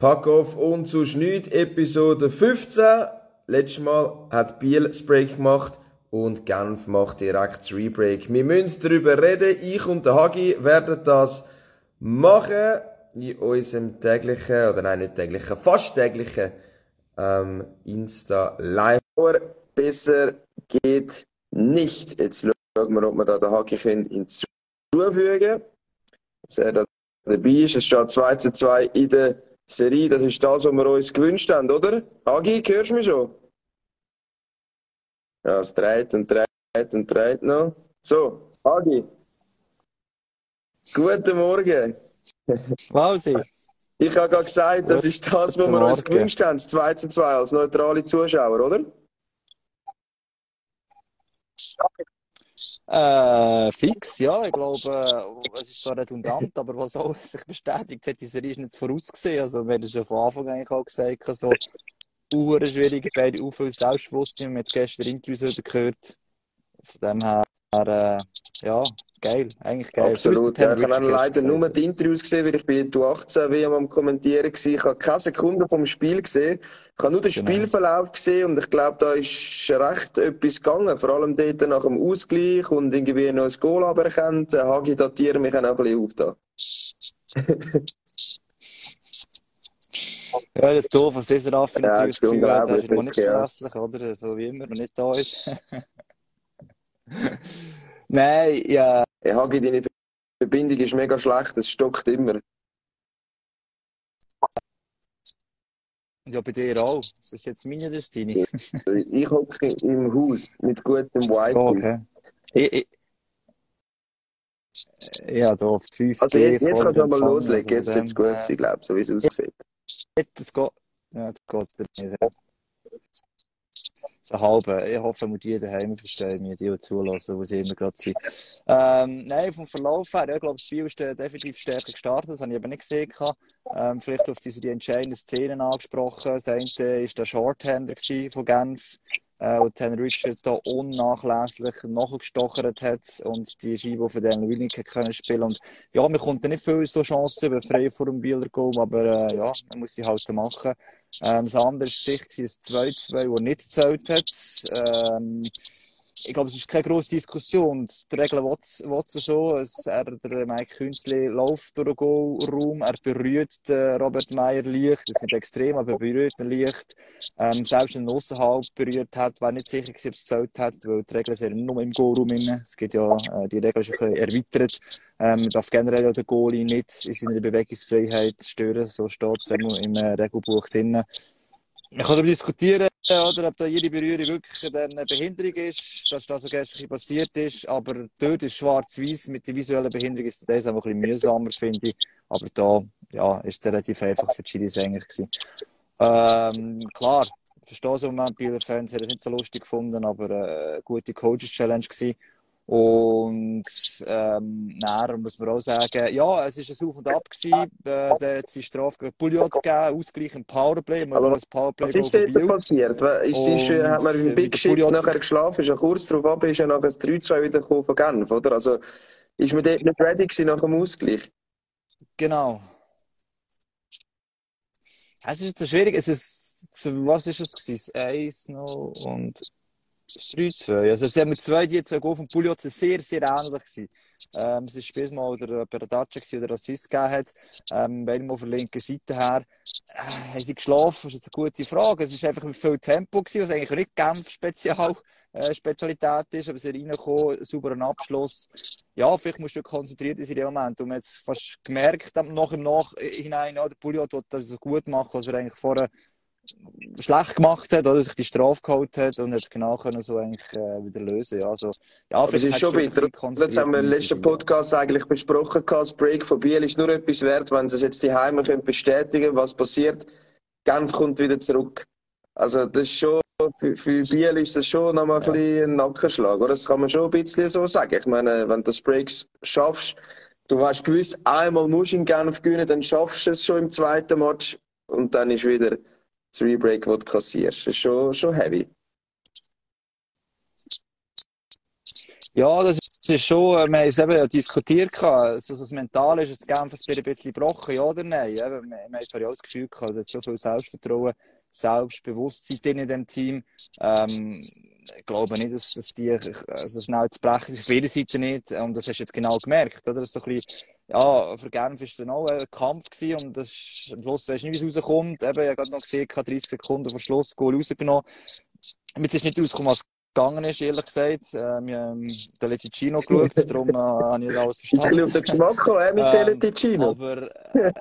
Pack auf und zu Schneid, Episode 15. Letztes Mal hat Biel das Break gemacht und Genf macht direkt das Rebreak. Wir müssen darüber reden. Ich und der Hagi werden das machen in unserem täglichen, oder nein, nicht täglichen, fast täglichen ähm, Insta Live. Besser geht nicht. Jetzt schauen wir, ob wir da den Hagi hinzufügen können. Dass er da dabei ist. Es steht 2 zu 2 in der Serie, das ist das, was wir uns gewünscht haben, oder? Agi, hörst du mich schon? Ja, es dreht und dreht und dreht noch. So, Agi. Guten Morgen. Wausi. Ich habe gerade gesagt, das ist das, was wir uns gewünscht haben, das 2 zu 2 als neutrale Zuschauer, oder? Äh, fix, ja. Ich glaube, äh, es ist zwar redundant, aber was auch sich bestätigt hat, die Serie ist nicht vorausgesehen. Also, wir haben schon von Anfang an eigentlich auch gesagt, so, uhr schwierig, beide auf viel Selbstbewusstsein. Wir haben gestern Interviews wieder gehört. Von dem her, äh, ja, geil, eigentlich geil. Absolut, ja, ich habe leider nur die Interviews gesehen, weil ich bei der 18 WM am Kommentieren war. Ich habe keine Sekunde vom Spiel gesehen. Ich habe nur den genau. Spielverlauf gesehen und ich glaube, da ist recht etwas gegangen. Vor allem dort nach dem Ausgleich und irgendwie noch ein Goal aberkannt. Hagi datieren mich auch ein bisschen auf da. Ja, das ist doof, was dieser Raffi natürlich das Gefühl hat, er ist immer nicht verlässlich, oder? So wie immer, noch nicht da ist. Nein, ja. Ich habe deine Verbindung ist mega schlecht, es stockt immer. Ja, bei dir auch. Das ist jetzt meine Destiny. ich hocke im Haus mit gutem Wi-Fi. Ich, ich, ja, da auf 5G. Also jetzt, jetzt kannst du mal loslegen, jetzt wird es gut sein, glaube ich, so wie es aussieht. Jetzt geht, ja, jetzt geht es nicht so halbe. Ich hoffe, muss die daheim verstehen, mir die zulassen, wo sie immer gerade sind. Ähm, nein, vom Verlauf her, ja, ich glaube, das Spiel ist definitiv stärker gestartet, das habe ich aber nicht gesehen. Ähm, vielleicht auf diese die entscheidenden Szenen angesprochen. Das eine war der Shorthander von Genf, äh, wo Tanner Richard da unnachlässig nachgestochert hat und die Scheibe von Dan Willing können spielen. Und ja, man kommt nicht viel so Chancen über frei vor dem Bieler Goal, aber äh, ja, man muss sie halt machen. Ähm, das andere war sicher ein 2-2, das nicht gezählt hat. Ähm, ich glaube, es ist keine grosse Diskussion. Die Regel will so. Es, er, der Mike Künzli läuft durch den Goalraum, er berührt den Robert Meyer leicht. Das ist nicht extrem, aber er berührt ihn leicht. Ähm, selbst wenn er außerhalb berührt hat, war nicht sicher, ob es gezählt hat, weil die Regeln sind nur im Goalraum drin. Es gibt ja, äh, die Regel ist ein bisschen erweitert. Ähm, man darf generell ja den Goalie nicht in seiner Bewegungsfreiheit stören. So steht es im äh, Regelbuch drin. Man kann darüber diskutieren, oder, ob da jede Berührung wirklich eine Behinderung ist. Das ist das, was gestern passiert ist. Aber dort ist schwarz-weiß. Mit der visuellen Behinderung ist das ein bisschen mühsamer, finde ich. Aber da ja, ist es relativ einfach für die Chilis eigentlich. Ähm, klar, ich verstehe es im Moment, die Fans haben es nicht so lustig gefunden, aber eine äh, gute Coaches-Challenge. Und ähm, dann muss man auch sagen, ja, es war ein Auf und Ab. Gewesen. Äh, da hat es Strafe gegen Pouliot gegeben, Ausgleich im Powerplay. Aber was, Powerplay was ist dort passiert? Ist, ist, äh, hat man im Big Shift nachher geschlafen, ist ja kurz darauf ab, ist ja nachher das 3-2 wieder von Genf, oder? Also ist man dort nicht ready gewesen nach dem Ausgleich? Genau. Es ist so schwierig. Es ist, was ist es gewesen? 1 noch und 3-2. Also, es haben zwei, die zwei Goal von Pouliot sehr, sehr ähnlich gewesen. Ähm, es war Spiel mal der Peradaccia, der Assist gegeben hat. Ähm, beide mal von der linken Seite her. Äh, haben sie geschlafen? Das ist eine gute Frage. Es war einfach mit viel Tempo gewesen, was eigentlich nicht Genf-Spezial, äh, Spezialität ist, aber sie reingekommen, sauberen Abschluss. Ja, vielleicht musst du konzentriert sein in dem Moment. Und man hat fast gemerkt, nach im Nachhinein, ja, der Pouliot wollte das so gut machen, was er eigentlich vorher schlecht gemacht hat oder sich die Strafe geholt hat und jetzt genau können so eigentlich äh, wieder lösen. Ja, also, ja, es ist schon bitter. Das haben wir im letzten Podcast eigentlich besprochen. Das Break von Biel ist nur etwas wert, wenn sie es jetzt die Heime bestätigen können, was passiert. Genf kommt wieder zurück. Also das ist schon, für, für Biel ist das schon nochmal ja. ein, ein Nackenschlag. Oder? Das kann man schon ein bisschen so sagen. Ich meine, wenn du das Breaks schaffst, du hast gewusst, einmal musst du in Genf gewinnen, dann schaffst du es schon im zweiten Match und dann ist wieder das Rebreak, das du kassierst. Das ist schon, schon heavy. Ja, das ist schon, wir haben es eben diskutiert, so, so das Mental ist, das Genf ein bisschen gebrochen, ja oder nein? Wir, haben ja auch das Gefühl gehabt, es hat so viel Selbstvertrauen, Selbstbewusstsein in dem Team. Ähm, ich glaube nicht, dass, dass die also schnell zu brechen ist, auf jeder Seite nicht. Und das hast du jetzt genau gemerkt, oder? Das ist so ein bisschen, ja, für Genf war dann auch ein Kampf gewesen und das am Schluss weisst du nicht, wie es rauskommt. Eben, ich habe gerade noch gesehen, 30 Sekunden vor Schluss, Goal rausgenommen. Jetzt ist nicht rausgekommen, was gegangen ist, ehrlich gesagt. Äh, wir haben Teleticino geschaut, darum äh, habe ich alles verstanden. Ist ein auf den Geschmack gekommen, äh, mit ähm, Teleticino. Aber, äh,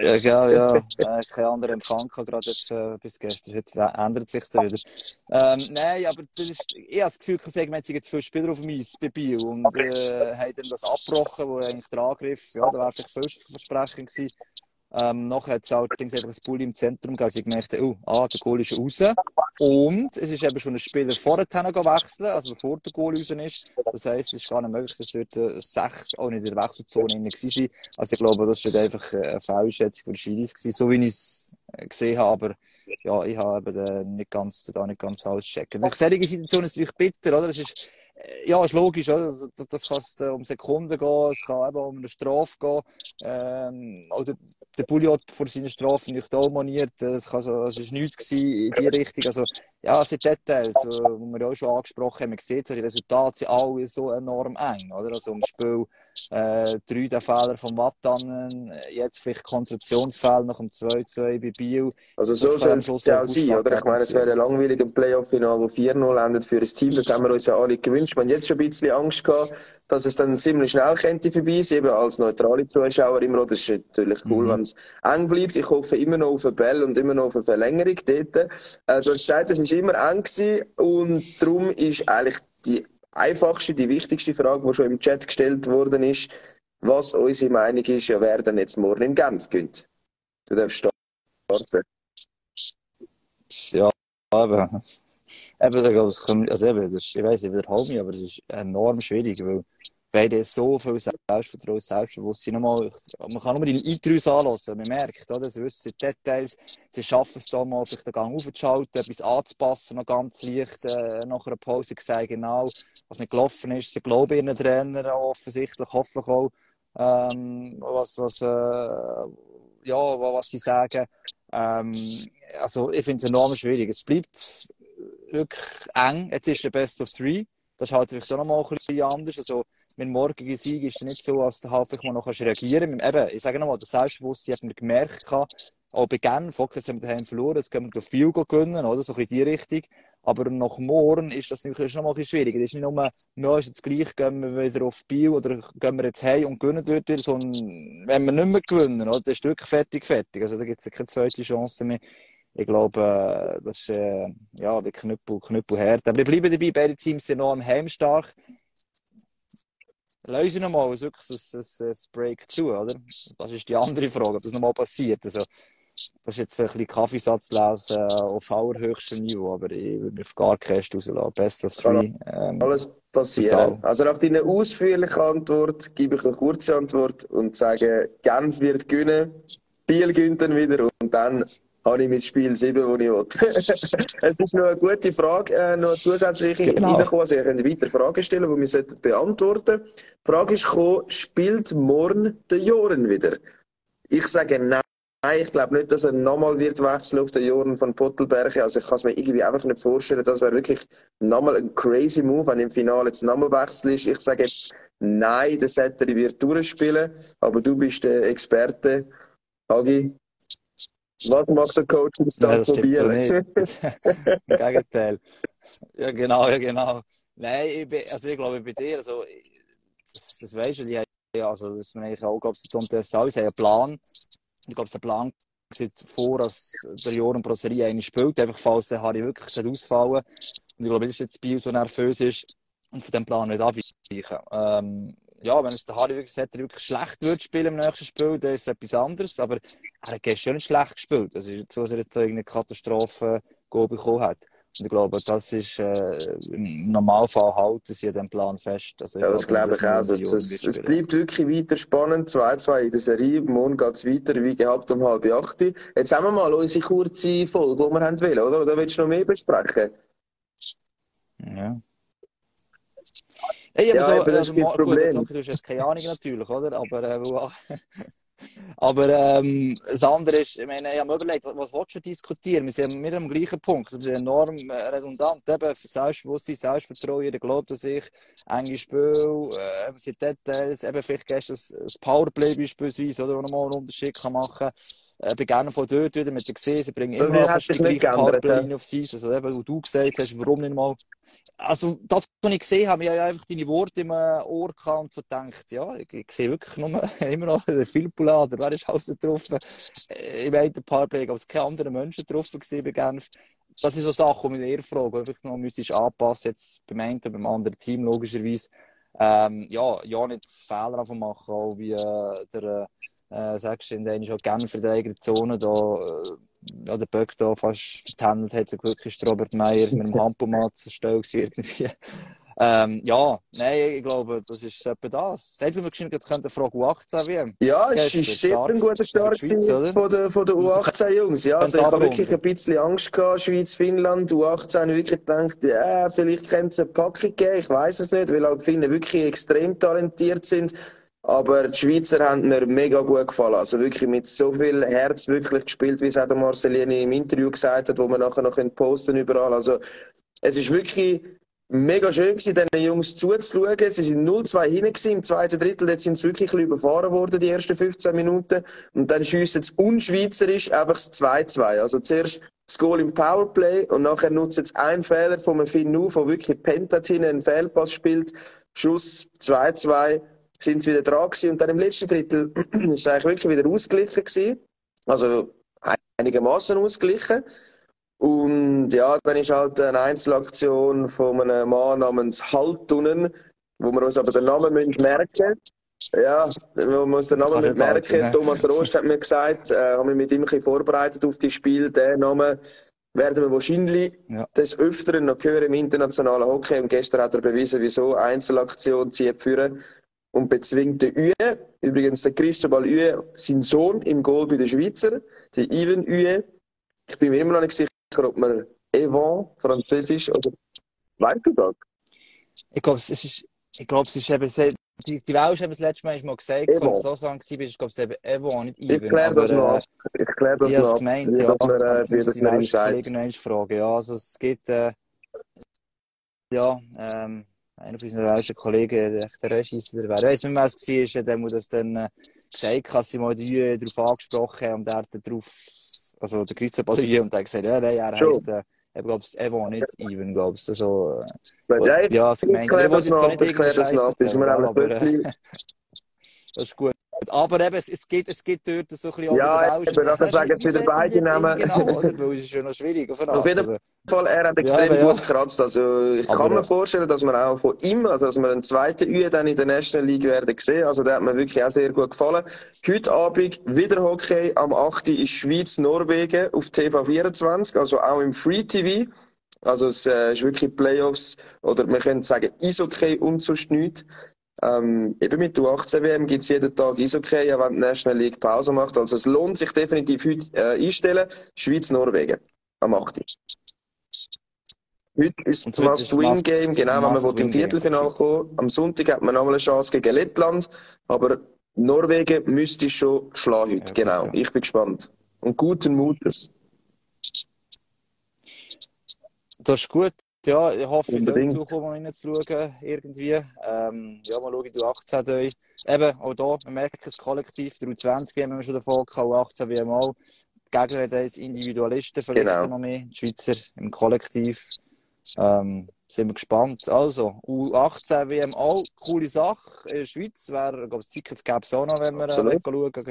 ja, ja, ja. Äh, kein anderer Empfang gerade jetzt äh, bis gestern. Heute ändert sich dann wieder. Ähm, nein, aber das ist, ich habe das Gefühl, dass wir jetzt zu viele Spieler auf dem Eis bei Bio und äh, haben dann das abgebrochen, wo eigentlich der Angriff, ja, da wäre vielleicht Versprechen gewesen. Ähm, nachher hat es allerdings einfach ein Bulli im Zentrum gegeben. Sie gemerkt, oh, ah, der Goal ist raus. Und es ist eben schon ein Spieler vorher wechseln, also bevor der Goal raus ist. Das heisst, es ist gar nicht möglich, dass dort äh, sechs auch nicht in der Wechselzone waren. Also ich glaube, das war einfach äh, eine Fehlschätzung von der Schiris so wie ich es äh, gesehen habe. Aber ja, ich habe eben nicht ganz, da nicht ganz alles checken. Die Situation ist natürlich bitter, oder? Es ist, ja, ist logisch, oder? Das, das kann um Sekunden gehen, es kann eben um eine Strafe gehen. Ähm, oder der Bulli hat vor seiner Strafe nicht auch moniert. Es war so, nichts in die Richtung. Also, ja, es sind Details, die wir auch schon angesprochen haben. Man sieht, so, die Resultate sind alle so enorm eng. Oder? Also im Spiel äh, drei der Fehler von Wattanen, jetzt vielleicht Konzentrationsfehler nach dem 2-2 bei Biel. Also so soll es ja auch sein, oder? Ich meine, es wäre ein langweiliges Playoff-Final, das 4-0 endet für ein Team. Das haben wir uns ja alle gewünscht. Man hat jetzt schon ein bisschen Angst gehabt, dass es dann ziemlich schnell könnte vorbei sein, eben als neutrale Zuschauer immer. Das ist natürlich cool, mhm. wenn es eng bleibt. Ich hoffe immer noch auf eine Bell und immer noch auf eine Verlängerung dort. Äh, du hast gesagt, es ist immer eng gewesen und darum ist eigentlich die einfachste, die wichtigste Frage, die schon im Chat gestellt worden ist, was unsere Meinung ist, ja, wer dann jetzt morgen in Genf gönnt. Du darfst starten. Ja, aber eben, also eben, das ich weiß, ich wiederhole mich, aber es ist enorm schwierig, weil beide so viel Selbstvertrauen, Selbstbewusstsein. Nochmal, man kann nur die Eintrüs anlassen. Man merkt, oder? Sie wissen Details. Sie schaffen es da mal, sich den Gang aufzuschalten, etwas anzupassen, noch ganz leicht, äh, nach einer Pause gesagt, genau, was nicht gelaufen ist. Sie glauben ihren Trainer offensichtlich, hoffentlich auch, ähm, was, was, äh, ja, was sie sagen. Ähm, also, ich finde es enorm schwierig. Es bleibt wirklich eng. Jetzt ist der Best of Three. Das ist halt vielleicht auch nochmal ein bisschen anders. Also, mein morgiger Sieg ist nicht so, als der Hafen mal noch reagieren kann. Eben, ich sage nochmal, das Selbstbewusstsein hat man gemerkt, auch bei Genf, jetzt haben wir daheim verloren, jetzt können wir auf Biel gewinnen, oder? So in die Richtung. Aber nach morgen ist das natürlich noch mal ein bisschen schwieriger. Es ist nicht nur, wir ist jetzt gleich, gehen wir wieder auf Biel oder gehen wir jetzt heim und gewinnen dort wieder, sondern wenn wir nicht mehr gewinnen, oder? Das ist wirklich fertig, fertig. Also da gibt es keine zweite Chance mehr. Ich glaube, äh, das ist äh, ja, wie Knüppel, Knüppel hart. Aber ich bleibe dabei, beide Teams sind noch am heimstark. Lösen nochmal wirklich ein, ein, ein Break zu, oder? Das ist die andere Frage, ob das nochmal passiert. Also, das ist jetzt ein bisschen Kaffeesatz lesen äh, auf allerhöchstem Niveau, aber ich würde mich auf gar keinen rauslassen. Best of three. Ähm, Alles passieren. Total. Also nach deiner ausführlichen Antwort gebe ich eine kurze Antwort und sage, Genf wird gewinnen, Biel gewinnt dann wieder und dann habe ich mein Spiel 7, das ich will. es ist noch eine gute Frage, äh, noch zusätzliche genau. reingekommen. Also, ihr könnt weitere Fragen stellen, die wir beantworten sollten. Die Frage ist gekommen, spielt morgen der Joren wieder? Ich sage nein. Nein, ich glaube nicht, dass er nochmal wird wechseln auf den Joren von Pottelberg. Also ich kann es mir irgendwie einfach nicht vorstellen. Das wäre wirklich nochmal ein crazy Move, wenn im Finale jetzt nochmal Wechsel ist. Ich sage jetzt nein, der Setteri wird durchspielen. Aber du bist der Experte. Agi, was macht der Coach im Stand ja, probieren? So Im Gegenteil. Ja, genau, ja, genau. Nein, ich bin, also ich glaube bei dir, also, das, das weißt du, die haben, also, das man eigentlich auch, glaube ich, so das alles, haben einen Plan. Ich glaube, der Plan sieht vor, dass der Joran Brasserie eine spielt, einfach falls der Harry wirklich ausfallen Und ich glaube, das ist jetzt Bio so nervös ist und von dem Plan nicht abweichen. Ähm, ja, wenn es der Harry wirklich, sagt, wirklich schlecht wird spielen im nächsten Spiel, dann ist es etwas anderes. Aber er hat gestern nicht schlecht gespielt. Es ist so, dass er jetzt irgendeine Katastrophe bekommen hat. Und ich glaube, das ist äh, im Normalfall halten sie den Plan fest. Also, ja, das glaube ich, auch. Das, das, es bleibt wirklich weiter spannend. 2-2 in der Serie. Morgen geht es weiter, wie gehabt, um halb acht. Jetzt haben wir mal unsere kurze Folge, die wir haben wollen, oder? Oder willst du noch mehr besprechen? Ja. Hey, aber Ja, so, eben, das also, ist das Mar- gut, Problem. okay, du hast keine Ahnung natürlich, oder? Aber, äh, aber ähm, das andere ist, ich meine, ich habe mir überlegt, was, was willst du diskutieren? Wir sind wir am gleichen Punkt. Wir sind enorm äh, redundant. Eben, Selbstbewusstsein, Selbstvertrauen, jeder glaubt an sich, enge Spiel, äh, es sind Details, eben vielleicht gestern das, Powerplay beispielsweise, oder, wo nochmal einen Unterschied kann machen äh, bei gerne von dort wieder mit der gesehen, sie bringen immer noch die gleiche Powerplay auf sie. Also eben, wo du gesagt hast, warum nicht mal also, das, was ich gesehen habe, ich habe einfach deine Worte im äh, Ohr gehabt und so gedacht, ja, ich, ich sehe wirklich nur, immer noch den Philippula oder wer ist alles getroffen. Äh, Ich meine, ein paar Pläge, aber es keine anderen Menschen getroffen bei Genf. Das ist so Sachen, die ich eher frage, ob ich noch müsstest anpassen, jetzt beim einen, beim anderen Team, logischerweise. Ähm, ja, ja, nicht Fehler einfach machen, auch wie äh, der, äh, sagst du, in der auch Genf in der eigenen Zone da, äh, ja, der Böck da fast vertändelt hat, zum Glück ist Robert Meyer mit dem Hampomat zur Stelle irgendwie. Ähm, ja, nein, ich glaube, das ist etwa das. Hätten wir wahrscheinlich jetzt eine Frage U18 WM. Ja, es sehr stark ein guter Start Schweiz, von der, von der U18-Jungs. Ja, also ich habe wirklich ein bisschen Angst gehabt, Schweiz, Finnland, U18, habe ich wirklich gedacht, ja, vielleicht könnte es eine Packung geben, ich weiß es nicht, weil halt die Finnen wirklich extrem talentiert sind. Aber die Schweizer haben mir mega gut gefallen. Also wirklich mit so viel Herz wirklich gespielt, wie es auch der Marcelini im Interview gesagt hat, wo man nachher noch posten überall. Also es ist wirklich mega schön gewesen, diesen Jungs zuzuschauen. Sie sind 0-2 hinten im zweiten Drittel. Jetzt sind sie wirklich ein bisschen überfahren worden, die ersten 15 Minuten. Und dann schiessen sie unschweizerisch einfach das 2-2. Also zuerst das Goal im Powerplay und nachher nutzen sie einen Fehler von Finn Nu, der wirklich Pentat einen Fehlpass spielt. Schuss 2-2 sind sie wieder dran gewesen. Und dann im letzten Drittel ist es eigentlich wirklich wieder ausgeglichen gewesen. Also einigermaßen ausgeglichen. Und ja, dann ist halt eine Einzelaktion von einem Mann namens Haltunen, wo wir uns aber den Namen müssen merken Ja, wo wir uns den Namen nicht merken halten, ne? Thomas Rost hat mir gesagt, äh, haben wir mit ihm ein bisschen vorbereitet auf das Spiel, den Namen werden wir wahrscheinlich Ja. des Öfteren noch hören im internationalen Hockey. Und gestern hat er bewiesen, wieso Einzelaktion zieht führen und bezwingt den Uwe. Übrigens, der Cristobal Uwe, sein Sohn im Goal bei den Schweizer, der Ivan Uwe. Ich bin mir immer noch nicht sicher, ob man Evan, Französisch oder weißt du das? Ich glaube, es ist, ich glaube, es ist eben, sehr- die, die Welsh haben es letztes Mal mal gesagt, als du Lausanne warst, ich glaube, es ist eben Evo, nicht Ich Ivan. kläre das aber, noch äh. Ich kläre das Ich habe noch gemeint, ja. das mir, Aber äh, das die. Kollegen noch einmal fragen. Ja, also es gibt, äh, ja, ähm, einer von unseren welschen Kollegen, der echt der Regis, der wer weiss nicht was es war, der muss das dann äh, gesagt, dass sie mal die darauf angesprochen haben und er hat dann drauf, also der Christoph Jüe und der hat gesagt, ja, nein, er heisst, äh, ich glaube, Evo, nicht Ivan, glaube ich. Also, äh, ja, ich, es ich wollte jetzt nicht ich kläre das irgendeinen noch ab. Scheiß Ist mir erzählen, aber, äh. Das ist gut. Aber eben, es, es, gibt, es gibt dort so ein bisschen Ja, auch den eben, nachher sagen jetzt wieder beide Namen. Genau, oder? Weil es ist ja noch schwierig auf Auf jeden Also, Fall, er hat extrem aber ja. gut gekratzt. Also, ich Aber, kann mir vorstellen, dass man auch von ihm, also dass wir einen zweiten Ü dann in der National League werden sehen. Also, der hat mir wirklich auch sehr gut gefallen. Heute Abend wieder Hockey. Am 8. ist Schweiz-Norwegen auf TV24, also auch im Free TV. Also, es äh, ist wirklich Playoffs oder man könnte sagen Eishockey und sonst nichts. Ähm, eben mit der U18-WM gibt es jeden Tag Eishockey, auch wenn die National League Pause macht. Also es lohnt sich definitiv heute äh, einstellen. Schweiz-Norwegen am 8. Heute ist Und das Must- genau, wenn man im Viertelfinale kommen Am Sonntag hat man nochmal eine Chance gegen Lettland, aber Norwegen müsste schon schlagen heute, Ja, genau. ja. Ich bin gespannt. Und guten Mutes. Das ist gut. Ja, ich hoffe, soll Unbedingt. zukommen, reinzuschauen, irgendwie. Ähm, ja, mal schauen, du 18 durch. Eben, auch da, wir merken es kollektiv, der U20 haben wir schon davon gehabt, U18 wie mal. Die Gegner haben uns Individualisten, vielleicht Genau. noch mehr, die Schweizer im Kollektiv. Ähm, sind wir gespannt. Also, U18 WM auch, coole Sache. In der Schweiz wäre, ich glaube, das Tickets gäbe es auch noch, wenn wir äh, schauen,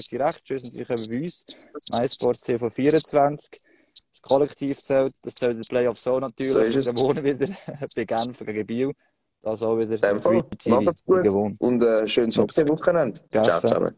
direkt. Tschüss, natürlich bei uns. MySports TV 24. Das Kollektiv zählt, das zählt in den Playoffs auch natürlich. So ist wohnen wieder bei Genf gegen Biel. Das auch wieder dem Fall. Macht's gut. gewohnt. Und äh, schönes Ups. Hockey-Wochenende. Ciao zusammen.